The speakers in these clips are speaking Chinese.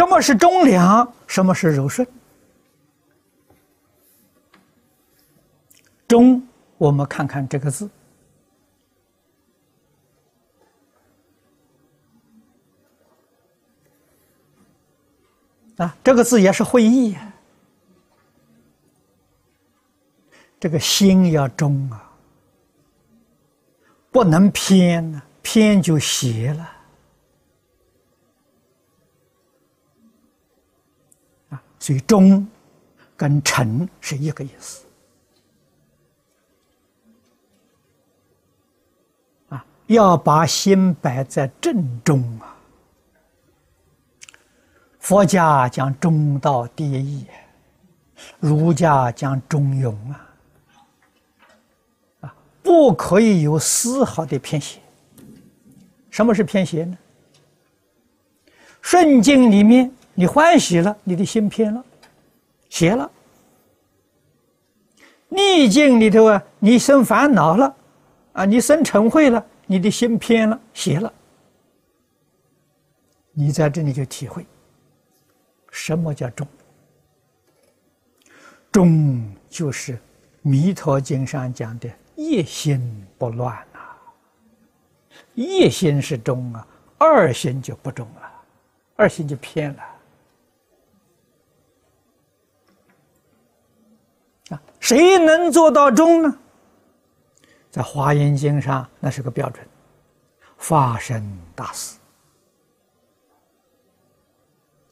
什么是忠良？什么是柔顺？忠，我们看看这个字啊，这个字也是会意呀。这个心要忠啊，不能偏呢，偏就邪了所以忠跟诚是一个意思啊，要把心摆在正中啊。佛家讲中道第一，儒家讲中庸啊。不可以有丝毫的偏斜。什么是偏斜呢？顺境里面你欢喜了，你的心偏了，邪了；逆境里头啊，你生烦恼了，啊，你生嗔恚了，你的心偏了，邪了。你在这里就体会，什么叫中？中就是《弥陀经》上讲的。一心不乱呐，一心是中啊，二心就不中了，二心就偏了。啊，谁能做到中呢？在《华严经》上，那是个标准，发生大事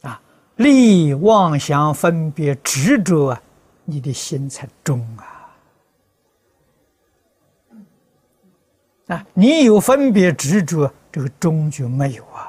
啊，立妄想分别执着啊，你的心才中啊。啊，你有分别执着，这个中就没有啊。